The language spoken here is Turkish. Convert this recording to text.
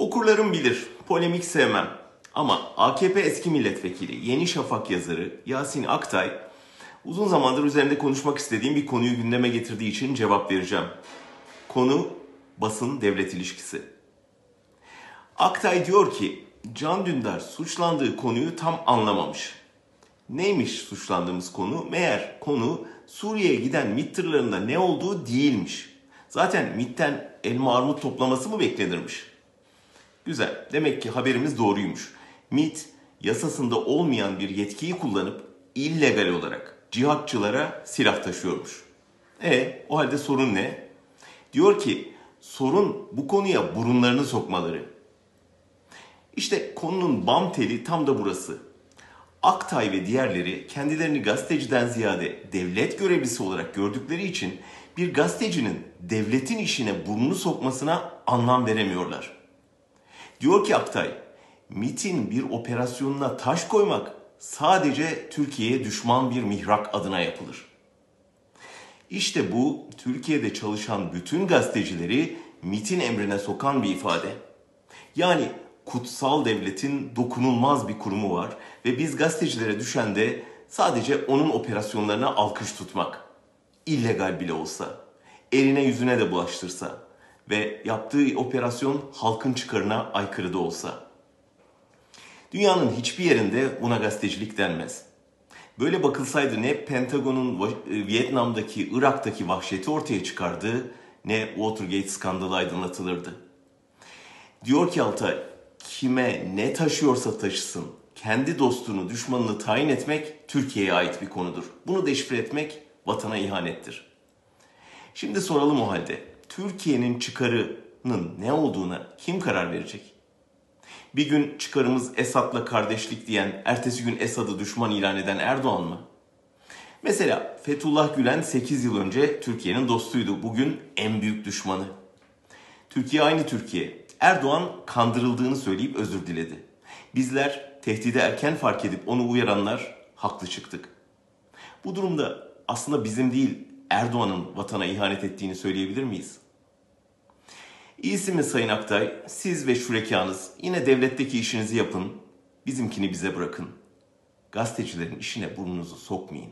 Okurlarım bilir, polemik sevmem. Ama AKP eski milletvekili, Yeni Şafak yazarı Yasin Aktay uzun zamandır üzerinde konuşmak istediğim bir konuyu gündeme getirdiği için cevap vereceğim. Konu basın devlet ilişkisi. Aktay diyor ki Can Dündar suçlandığı konuyu tam anlamamış. Neymiş suçlandığımız konu? Meğer konu Suriye'ye giden MİT ne olduğu değilmiş. Zaten MİT'ten elma armut toplaması mı beklenirmiş? Güzel. Demek ki haberimiz doğruymuş. MİT yasasında olmayan bir yetkiyi kullanıp illegal olarak cihatçılara silah taşıyormuş. E o halde sorun ne? Diyor ki sorun bu konuya burunlarını sokmaları. İşte konunun bam teli tam da burası. Aktay ve diğerleri kendilerini gazeteciden ziyade devlet görevlisi olarak gördükleri için bir gazetecinin devletin işine burnunu sokmasına anlam veremiyorlar. Diyor ki Aktay, MIT'in bir operasyonuna taş koymak sadece Türkiye'ye düşman bir mihrak adına yapılır. İşte bu Türkiye'de çalışan bütün gazetecileri MIT'in emrine sokan bir ifade. Yani kutsal devletin dokunulmaz bir kurumu var ve biz gazetecilere düşen de sadece onun operasyonlarına alkış tutmak. İllegal bile olsa, eline yüzüne de bulaştırsa ve yaptığı operasyon halkın çıkarına aykırı da olsa. Dünyanın hiçbir yerinde buna gazetecilik denmez. Böyle bakılsaydı ne Pentagon'un e, Vietnam'daki, Irak'taki vahşeti ortaya çıkardı ne Watergate skandalı aydınlatılırdı. Diyor ki Altay, kime ne taşıyorsa taşısın, kendi dostunu, düşmanını tayin etmek Türkiye'ye ait bir konudur. Bunu deşifre etmek vatana ihanettir. Şimdi soralım o halde. Türkiye'nin çıkarının ne olduğuna kim karar verecek? Bir gün çıkarımız Esad'la kardeşlik diyen, ertesi gün Esad'ı düşman ilan eden Erdoğan mı? Mesela Fethullah Gülen 8 yıl önce Türkiye'nin dostuydu. Bugün en büyük düşmanı. Türkiye aynı Türkiye. Erdoğan kandırıldığını söyleyip özür diledi. Bizler tehdidi erken fark edip onu uyaranlar haklı çıktık. Bu durumda aslında bizim değil Erdoğan'ın vatana ihanet ettiğini söyleyebilir miyiz? İyisi mi Sayın Aktay? Siz ve şurekanız yine devletteki işinizi yapın, bizimkini bize bırakın. Gazetecilerin işine burnunuzu sokmayın.